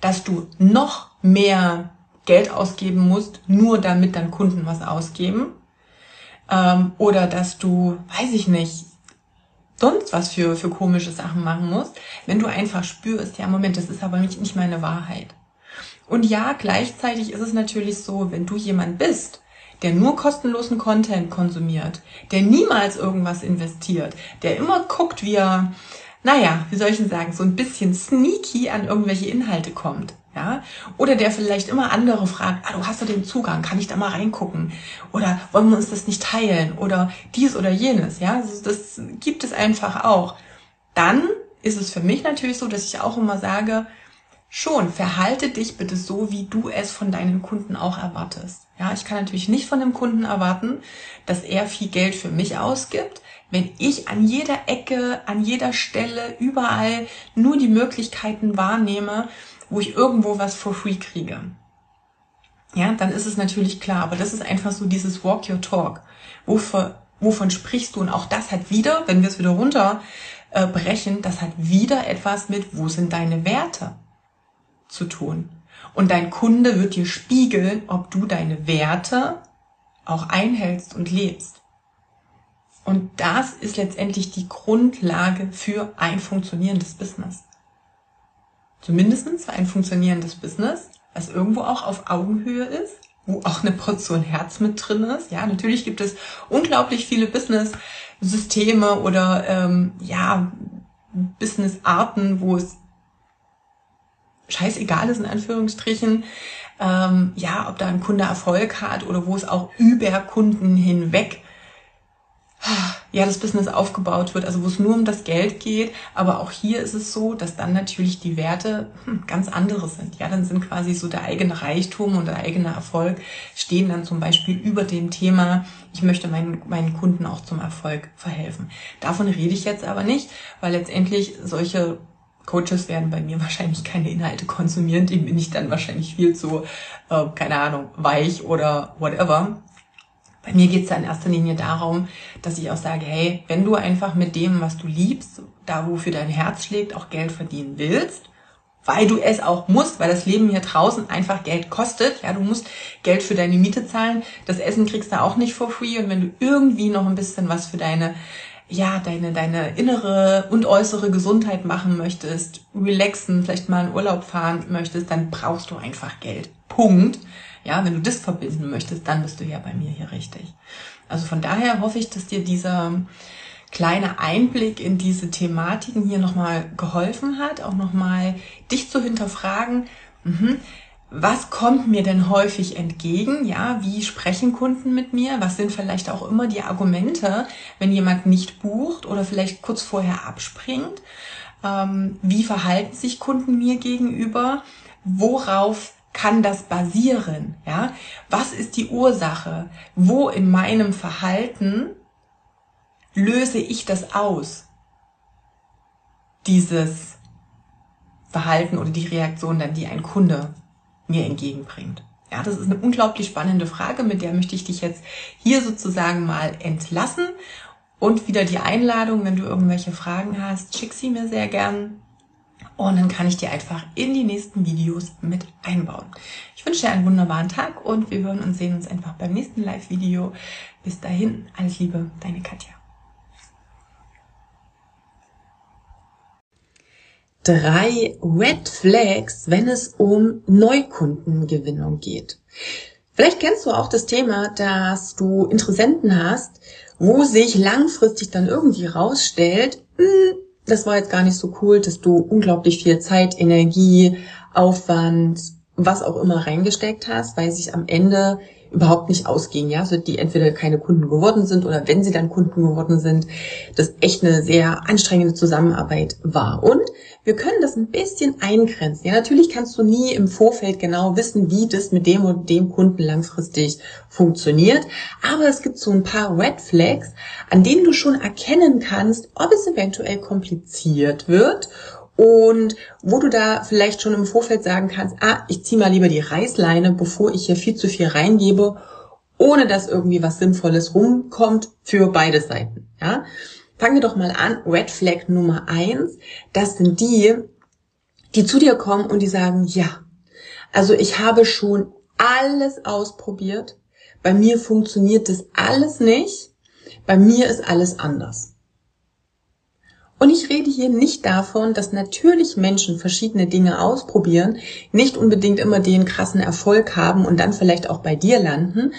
dass du noch mehr Geld ausgeben musst, nur damit dann Kunden was ausgeben, ähm, oder dass du, weiß ich nicht, sonst was für, für komische Sachen machen musst, wenn du einfach spürst, ja, Moment, das ist aber nicht, nicht meine Wahrheit. Und ja, gleichzeitig ist es natürlich so, wenn du jemand bist, der nur kostenlosen Content konsumiert, der niemals irgendwas investiert, der immer guckt, wie er, naja, wie soll ich denn sagen, so ein bisschen sneaky an irgendwelche Inhalte kommt, ja, oder der vielleicht immer andere fragt, ah, du hast doch den Zugang, kann ich da mal reingucken? Oder wollen wir uns das nicht teilen? Oder dies oder jenes, ja, das gibt es einfach auch. Dann ist es für mich natürlich so, dass ich auch immer sage, schon, verhalte dich bitte so, wie du es von deinen Kunden auch erwartest. Ja, ich kann natürlich nicht von dem Kunden erwarten, dass er viel Geld für mich ausgibt, wenn ich an jeder Ecke, an jeder Stelle, überall nur die Möglichkeiten wahrnehme, wo ich irgendwo was for free kriege. Ja, dann ist es natürlich klar, aber das ist einfach so dieses Walk Your Talk. Wovon, wovon sprichst du? Und auch das hat wieder, wenn wir es wieder runterbrechen, äh, das hat wieder etwas mit, wo sind deine Werte zu tun. Und dein Kunde wird dir spiegeln, ob du deine Werte auch einhältst und lebst. Und das ist letztendlich die Grundlage für ein funktionierendes Business. Zumindestens für ein funktionierendes Business, was irgendwo auch auf Augenhöhe ist, wo auch eine Portion Herz mit drin ist. Ja, natürlich gibt es unglaublich viele Business-Systeme oder ähm, ja, Business-Arten, wo es scheißegal ist, in Anführungsstrichen, ähm, ja, ob da ein Kunde Erfolg hat oder wo es auch über Kunden hinweg ja, das Business aufgebaut wird, also wo es nur um das Geld geht. Aber auch hier ist es so, dass dann natürlich die Werte hm, ganz andere sind. Ja, dann sind quasi so der eigene Reichtum und der eigene Erfolg stehen dann zum Beispiel über dem Thema, ich möchte meinen, meinen Kunden auch zum Erfolg verhelfen. Davon rede ich jetzt aber nicht, weil letztendlich solche Coaches werden bei mir *laughs* wahrscheinlich keine Inhalte konsumieren, dem bin ich dann wahrscheinlich viel zu, äh, keine Ahnung, weich oder whatever. Bei mir geht es ja in erster Linie darum, dass ich auch sage, hey, wenn du einfach mit dem, was du liebst, da wofür dein Herz schlägt, auch Geld verdienen willst, weil du es auch musst, weil das Leben hier draußen einfach Geld kostet. Ja, du musst Geld für deine Miete zahlen. Das Essen kriegst du auch nicht for free. Und wenn du irgendwie noch ein bisschen was für deine ja, deine, deine innere und äußere Gesundheit machen möchtest, relaxen, vielleicht mal in Urlaub fahren möchtest, dann brauchst du einfach Geld. Punkt. Ja, wenn du das verbinden möchtest, dann bist du ja bei mir hier richtig. Also von daher hoffe ich, dass dir dieser kleine Einblick in diese Thematiken hier nochmal geholfen hat, auch nochmal dich zu hinterfragen, mh, was kommt mir denn häufig entgegen? Ja, wie sprechen Kunden mit mir? Was sind vielleicht auch immer die Argumente, wenn jemand nicht bucht oder vielleicht kurz vorher abspringt? Ähm, wie verhalten sich Kunden mir gegenüber? Worauf kann das basieren? Ja, was ist die Ursache? Wo in meinem Verhalten löse ich das aus? Dieses Verhalten oder die Reaktion dann, die ein Kunde mir entgegenbringt? Ja, das ist eine unglaublich spannende Frage, mit der möchte ich dich jetzt hier sozusagen mal entlassen. Und wieder die Einladung, wenn du irgendwelche Fragen hast, schick sie mir sehr gern. Und dann kann ich dir einfach in die nächsten Videos mit einbauen. Ich wünsche dir einen wunderbaren Tag und wir hören und sehen uns einfach beim nächsten Live-Video. Bis dahin, alles Liebe, deine Katja. drei Red Flags, wenn es um Neukundengewinnung geht. Vielleicht kennst du auch das Thema, dass du Interessenten hast, wo sich langfristig dann irgendwie rausstellt, hm, das war jetzt gar nicht so cool, dass du unglaublich viel Zeit, Energie, Aufwand, was auch immer reingesteckt hast, weil sich am Ende überhaupt nicht ausging, ja, also die entweder keine Kunden geworden sind oder wenn sie dann Kunden geworden sind, das echt eine sehr anstrengende Zusammenarbeit war. Und wir können das ein bisschen eingrenzen. Ja, natürlich kannst du nie im Vorfeld genau wissen, wie das mit dem und dem Kunden langfristig funktioniert, aber es gibt so ein paar Red Flags, an denen du schon erkennen kannst, ob es eventuell kompliziert wird und wo du da vielleicht schon im Vorfeld sagen kannst, ah, ich ziehe mal lieber die Reißleine, bevor ich hier viel zu viel reingebe, ohne dass irgendwie was Sinnvolles rumkommt für beide Seiten. Ja? Fangen wir doch mal an. Red Flag Nummer eins. Das sind die, die zu dir kommen und die sagen, ja, also ich habe schon alles ausprobiert. bei mir funktioniert das alles nicht, bei mir ist alles anders. Und ich rede hier nicht davon, dass natürlich Menschen verschiedene Dinge ausprobieren, nicht unbedingt immer den krassen Erfolg haben und dann vielleicht auch bei dir landen,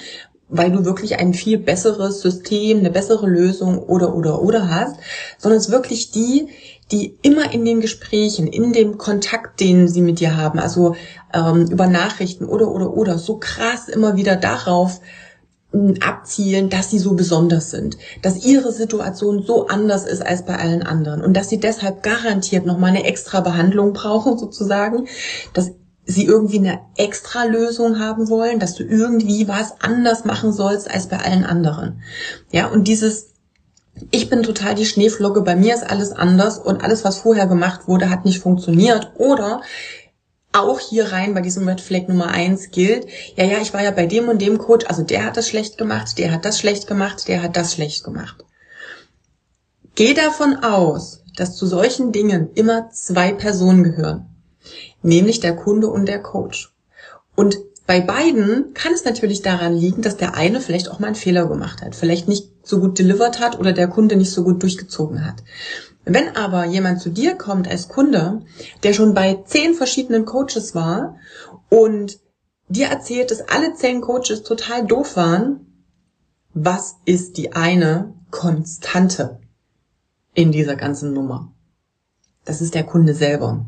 weil du wirklich ein viel besseres System, eine bessere Lösung oder oder oder hast, sondern es wirklich die, die immer in den Gesprächen, in dem Kontakt, den sie mit dir haben, also ähm, über Nachrichten oder oder oder so krass immer wieder darauf abzielen, dass sie so besonders sind, dass ihre Situation so anders ist als bei allen anderen und dass sie deshalb garantiert noch mal eine extra Behandlung brauchen *laughs* sozusagen, dass sie irgendwie eine extra Lösung haben wollen, dass du irgendwie was anders machen sollst als bei allen anderen. Ja, und dieses ich bin total die Schneeflocke, bei mir ist alles anders und alles, was vorher gemacht wurde, hat nicht funktioniert. Oder auch hier rein bei diesem Red Flag Nummer eins gilt, ja, ja, ich war ja bei dem und dem Coach, also der hat das schlecht gemacht, der hat das schlecht gemacht, der hat das schlecht gemacht. Geh davon aus, dass zu solchen Dingen immer zwei Personen gehören, nämlich der Kunde und der Coach. Und bei beiden kann es natürlich daran liegen, dass der eine vielleicht auch mal einen Fehler gemacht hat, vielleicht nicht so gut delivered hat oder der Kunde nicht so gut durchgezogen hat. Wenn aber jemand zu dir kommt als Kunde, der schon bei zehn verschiedenen Coaches war und dir erzählt, dass alle zehn Coaches total doof waren, was ist die eine Konstante in dieser ganzen Nummer? Das ist der Kunde selber.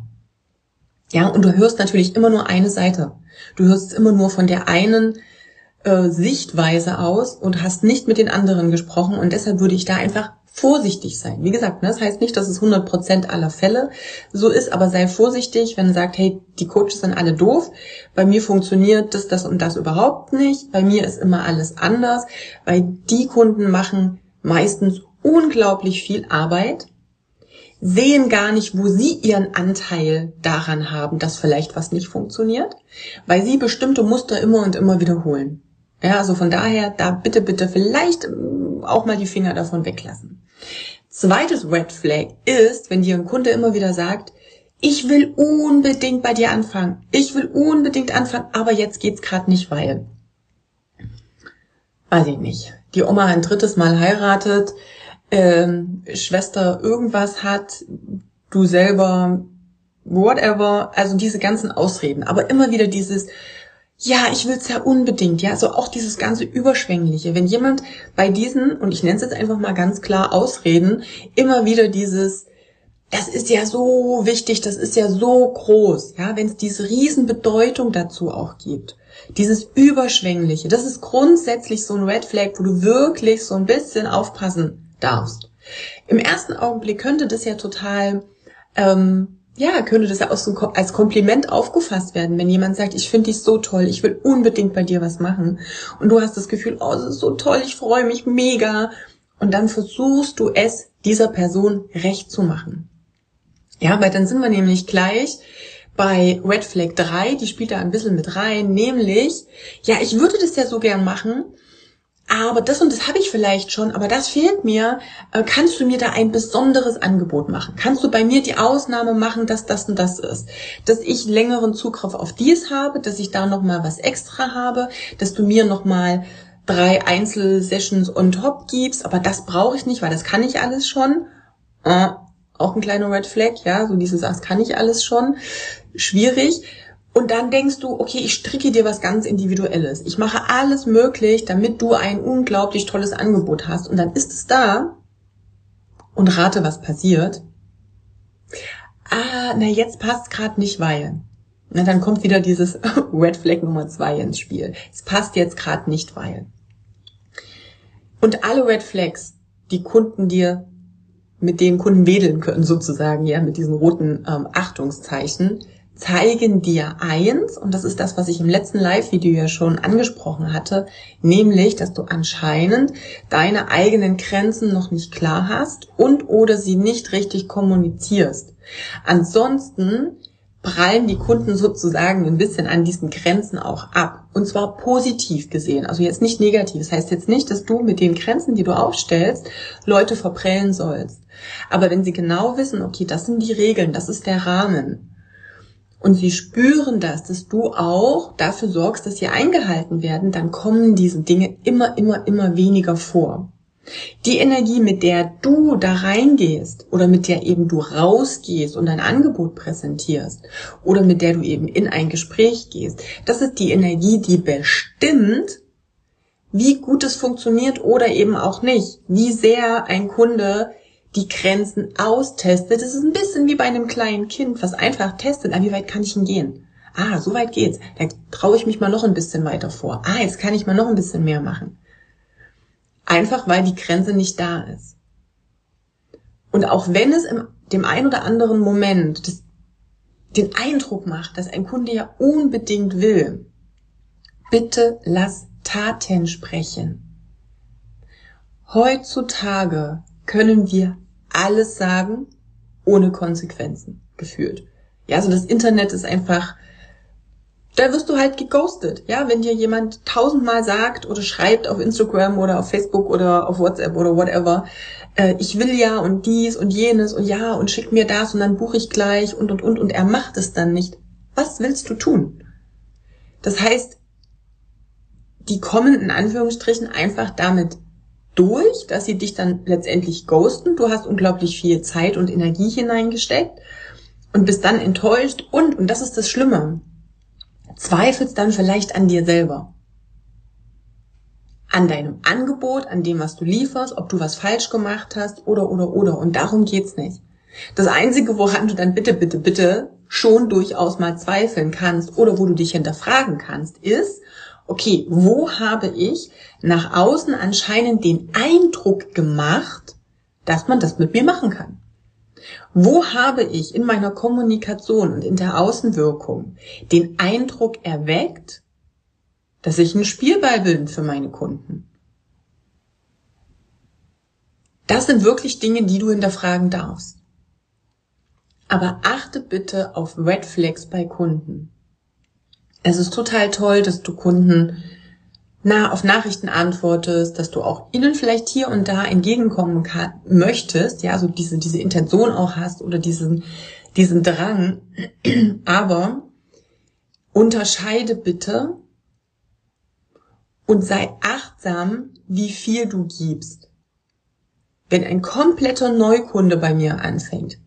Ja, und du hörst natürlich immer nur eine Seite. Du hörst immer nur von der einen äh, Sichtweise aus und hast nicht mit den anderen gesprochen und deshalb würde ich da einfach vorsichtig sein. Wie gesagt, ne, das heißt nicht, dass es 100% aller Fälle so ist, aber sei vorsichtig, wenn du sagst, hey, die Coaches sind alle doof, bei mir funktioniert das, das und das überhaupt nicht, bei mir ist immer alles anders, weil die Kunden machen meistens unglaublich viel Arbeit, sehen gar nicht, wo sie ihren Anteil daran haben, dass vielleicht was nicht funktioniert, weil sie bestimmte Muster immer und immer wiederholen. Ja, also von daher, da bitte, bitte vielleicht ähm, auch mal die Finger davon weglassen. Zweites Red Flag ist, wenn dir ein Kunde immer wieder sagt, ich will unbedingt bei dir anfangen. Ich will unbedingt anfangen, aber jetzt geht's gerade nicht, weil. Weiß ich nicht. Die Oma ein drittes Mal heiratet, ähm, Schwester irgendwas hat, du selber, whatever, also diese ganzen Ausreden. Aber immer wieder dieses, ja, ich will's ja unbedingt, ja, so auch dieses ganze Überschwängliche. Wenn jemand bei diesen, und ich nenne es jetzt einfach mal ganz klar Ausreden, immer wieder dieses, das ist ja so wichtig, das ist ja so groß, ja, wenn es diese Riesenbedeutung dazu auch gibt. Dieses Überschwängliche, das ist grundsätzlich so ein Red Flag, wo du wirklich so ein bisschen aufpassen darfst. Im ersten Augenblick könnte das ja total ähm, ja, könnte das ja auch so als Kompliment aufgefasst werden, wenn jemand sagt, ich finde dich so toll, ich will unbedingt bei dir was machen. Und du hast das Gefühl, oh, das ist so toll, ich freue mich mega. Und dann versuchst du es dieser Person recht zu machen. Ja, weil dann sind wir nämlich gleich bei Red Flag 3, die spielt da ein bisschen mit rein, nämlich, ja, ich würde das ja so gern machen, aber das und das habe ich vielleicht schon, aber das fehlt mir. Äh, kannst du mir da ein besonderes Angebot machen? Kannst du bei mir die Ausnahme machen, dass das und das ist? Dass ich längeren Zugriff auf dies habe, dass ich da nochmal was extra habe, dass du mir nochmal drei Einzelsessions on top gibst, aber das brauche ich nicht, weil das kann ich alles schon. Äh, auch ein kleiner Red Flag, ja, so dieses, das kann ich alles schon. Schwierig. Und dann denkst du, okay, ich stricke dir was ganz Individuelles. Ich mache alles möglich, damit du ein unglaublich tolles Angebot hast. Und dann ist es da und rate, was passiert. Ah, na jetzt passt gerade nicht, weil. Na, dann kommt wieder dieses *laughs* Red Flag Nummer zwei ins Spiel. Es passt jetzt gerade nicht, weil. Und alle Red Flags, die Kunden dir, mit denen Kunden wedeln können sozusagen, ja, mit diesen roten ähm, Achtungszeichen, zeigen dir eins, und das ist das, was ich im letzten Live-Video ja schon angesprochen hatte, nämlich, dass du anscheinend deine eigenen Grenzen noch nicht klar hast und oder sie nicht richtig kommunizierst. Ansonsten prallen die Kunden sozusagen ein bisschen an diesen Grenzen auch ab. Und zwar positiv gesehen, also jetzt nicht negativ. Das heißt jetzt nicht, dass du mit den Grenzen, die du aufstellst, Leute verprellen sollst. Aber wenn sie genau wissen, okay, das sind die Regeln, das ist der Rahmen, und sie spüren das, dass du auch dafür sorgst, dass sie eingehalten werden, dann kommen diese Dinge immer, immer, immer weniger vor. Die Energie, mit der du da reingehst oder mit der eben du rausgehst und dein Angebot präsentierst oder mit der du eben in ein Gespräch gehst, das ist die Energie, die bestimmt, wie gut es funktioniert oder eben auch nicht, wie sehr ein Kunde die Grenzen austestet. Das ist ein bisschen wie bei einem kleinen Kind, was einfach testet, ah, wie weit kann ich denn gehen? Ah, so weit geht's. Dann traue ich mich mal noch ein bisschen weiter vor. Ah, jetzt kann ich mal noch ein bisschen mehr machen. Einfach weil die Grenze nicht da ist. Und auch wenn es in dem ein oder anderen Moment das, den Eindruck macht, dass ein Kunde ja unbedingt will, bitte lass Taten sprechen. Heutzutage können wir alles sagen, ohne Konsequenzen gefühlt. Ja, also das Internet ist einfach, da wirst du halt geghostet. Ja, wenn dir jemand tausendmal sagt oder schreibt auf Instagram oder auf Facebook oder auf WhatsApp oder whatever, äh, ich will ja und dies und jenes und ja und schick mir das und dann buche ich gleich und und und und er macht es dann nicht. Was willst du tun? Das heißt, die kommen in Anführungsstrichen einfach damit durch, dass sie dich dann letztendlich ghosten. Du hast unglaublich viel Zeit und Energie hineingesteckt und bist dann enttäuscht und, und das ist das Schlimme, zweifelst dann vielleicht an dir selber. An deinem Angebot, an dem, was du lieferst, ob du was falsch gemacht hast oder, oder, oder. Und darum geht's nicht. Das Einzige, woran du dann bitte, bitte, bitte schon durchaus mal zweifeln kannst oder wo du dich hinterfragen kannst, ist, okay, wo habe ich nach außen anscheinend den Eindruck gemacht, dass man das mit mir machen kann? Wo habe ich in meiner Kommunikation und in der Außenwirkung den Eindruck erweckt, dass ich ein Spielball bin für meine Kunden? Das sind wirklich Dinge, die du hinterfragen darfst. Aber achte bitte auf Red Flags bei Kunden. Es ist total toll, dass du Kunden na, auf Nachrichten antwortest, dass du auch ihnen vielleicht hier und da entgegenkommen kann, möchtest, ja, so diese, diese Intention auch hast oder diesen, diesen Drang. *clears throat* Aber unterscheide bitte und sei achtsam, wie viel du gibst. Wenn ein kompletter Neukunde bei mir anfängt,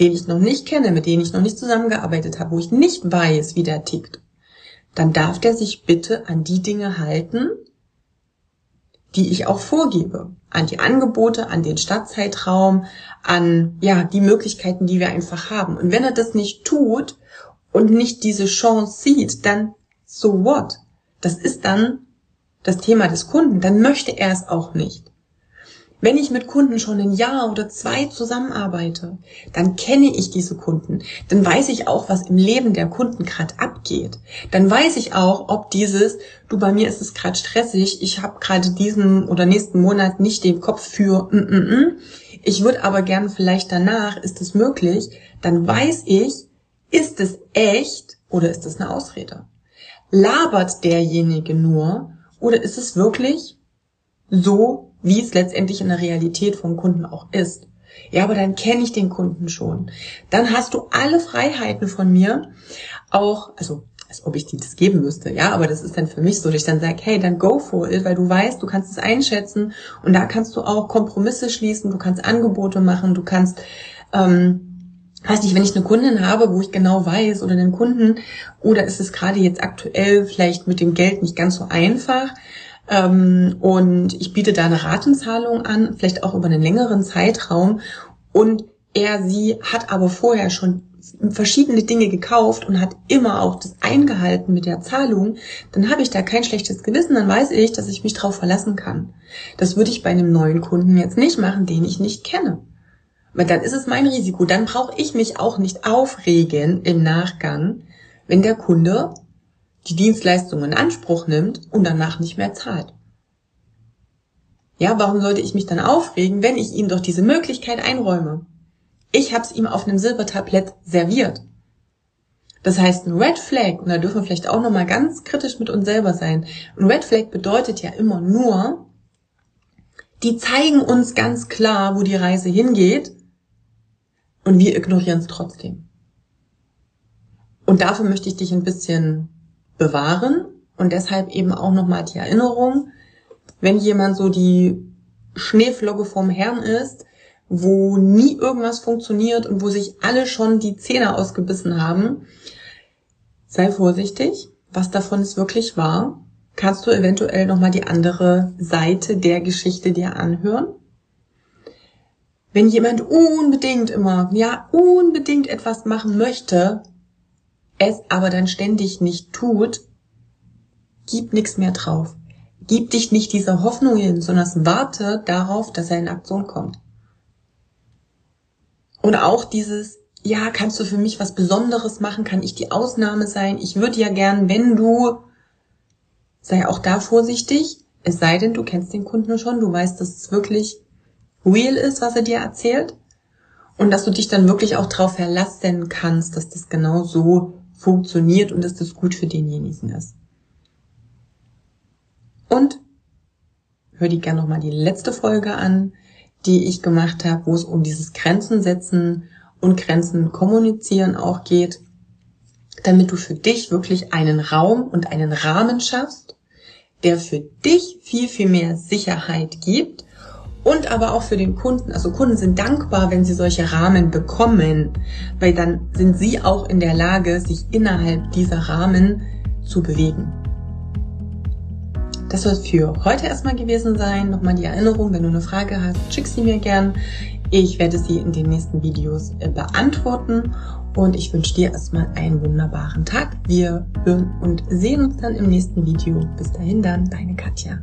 den ich noch nicht kenne, mit dem ich noch nicht zusammengearbeitet habe, wo ich nicht weiß, wie der tickt, dann darf der sich bitte an die Dinge halten, die ich auch vorgebe, an die Angebote, an den Stadtzeitraum, an ja die Möglichkeiten, die wir einfach haben. Und wenn er das nicht tut und nicht diese Chance sieht, dann so what? Das ist dann das Thema des Kunden. Dann möchte er es auch nicht. Wenn ich mit Kunden schon ein Jahr oder zwei zusammenarbeite, dann kenne ich diese Kunden. Dann weiß ich auch, was im Leben der Kunden gerade abgeht. Dann weiß ich auch, ob dieses, du bei mir ist es gerade stressig, ich habe gerade diesen oder nächsten Monat nicht den Kopf für, mm, mm, mm. ich würde aber gern vielleicht danach, ist es möglich, dann weiß ich, ist es echt oder ist es eine Ausrede? Labert derjenige nur oder ist es wirklich so, wie es letztendlich in der Realität vom Kunden auch ist. Ja, aber dann kenne ich den Kunden schon. Dann hast du alle Freiheiten von mir, auch, also als ob ich dir das geben müsste, ja, aber das ist dann für mich so, dass ich dann sage, hey, dann go for it, weil du weißt, du kannst es einschätzen und da kannst du auch Kompromisse schließen, du kannst Angebote machen, du kannst, ähm, weiß nicht, wenn ich eine Kundin habe, wo ich genau weiß, oder einen Kunden, oder ist es gerade jetzt aktuell vielleicht mit dem Geld nicht ganz so einfach, ähm, und ich biete da eine Ratenzahlung an, vielleicht auch über einen längeren Zeitraum. Und er, sie hat aber vorher schon verschiedene Dinge gekauft und hat immer auch das eingehalten mit der Zahlung, dann habe ich da kein schlechtes Gewissen, dann weiß ich, dass ich mich drauf verlassen kann. Das würde ich bei einem neuen Kunden jetzt nicht machen, den ich nicht kenne. Weil dann ist es mein Risiko. Dann brauche ich mich auch nicht aufregen im Nachgang, wenn der Kunde die Dienstleistung in Anspruch nimmt und danach nicht mehr zahlt. Ja, warum sollte ich mich dann aufregen, wenn ich ihm doch diese Möglichkeit einräume? Ich habe es ihm auf einem Silbertablett serviert. Das heißt, ein Red Flag, und da dürfen wir vielleicht auch nochmal ganz kritisch mit uns selber sein, ein Red Flag bedeutet ja immer nur, die zeigen uns ganz klar, wo die Reise hingeht, und wir ignorieren es trotzdem. Und dafür möchte ich dich ein bisschen bewahren und deshalb eben auch nochmal die Erinnerung, wenn jemand so die Schneeflocke vom Herrn ist, wo nie irgendwas funktioniert und wo sich alle schon die Zähne ausgebissen haben, sei vorsichtig, was davon ist wirklich wahr. Kannst du eventuell nochmal die andere Seite der Geschichte dir anhören? Wenn jemand unbedingt immer, ja, unbedingt etwas machen möchte, es aber dann ständig nicht tut, gib nichts mehr drauf. Gib dich nicht dieser Hoffnung hin, sondern warte darauf, dass er in Aktion kommt. Und auch dieses, ja, kannst du für mich was Besonderes machen? Kann ich die Ausnahme sein? Ich würde ja gern, wenn du, sei auch da vorsichtig, es sei denn, du kennst den Kunden schon, du weißt, dass es wirklich real ist, was er dir erzählt. Und dass du dich dann wirklich auch darauf verlassen kannst, dass das genau so funktioniert und dass das gut für denjenigen ist. Und hör dir gerne nochmal die letzte Folge an, die ich gemacht habe, wo es um dieses Grenzen setzen und Grenzen kommunizieren auch geht, damit du für dich wirklich einen Raum und einen Rahmen schaffst, der für dich viel, viel mehr Sicherheit gibt und aber auch für den Kunden. Also Kunden sind dankbar, wenn sie solche Rahmen bekommen, weil dann sind sie auch in der Lage, sich innerhalb dieser Rahmen zu bewegen. Das soll für heute erstmal gewesen sein. Nochmal die Erinnerung, wenn du eine Frage hast, schick sie mir gern. Ich werde sie in den nächsten Videos äh, beantworten und ich wünsche dir erstmal einen wunderbaren Tag. Wir hören und sehen uns dann im nächsten Video. Bis dahin dann, deine Katja.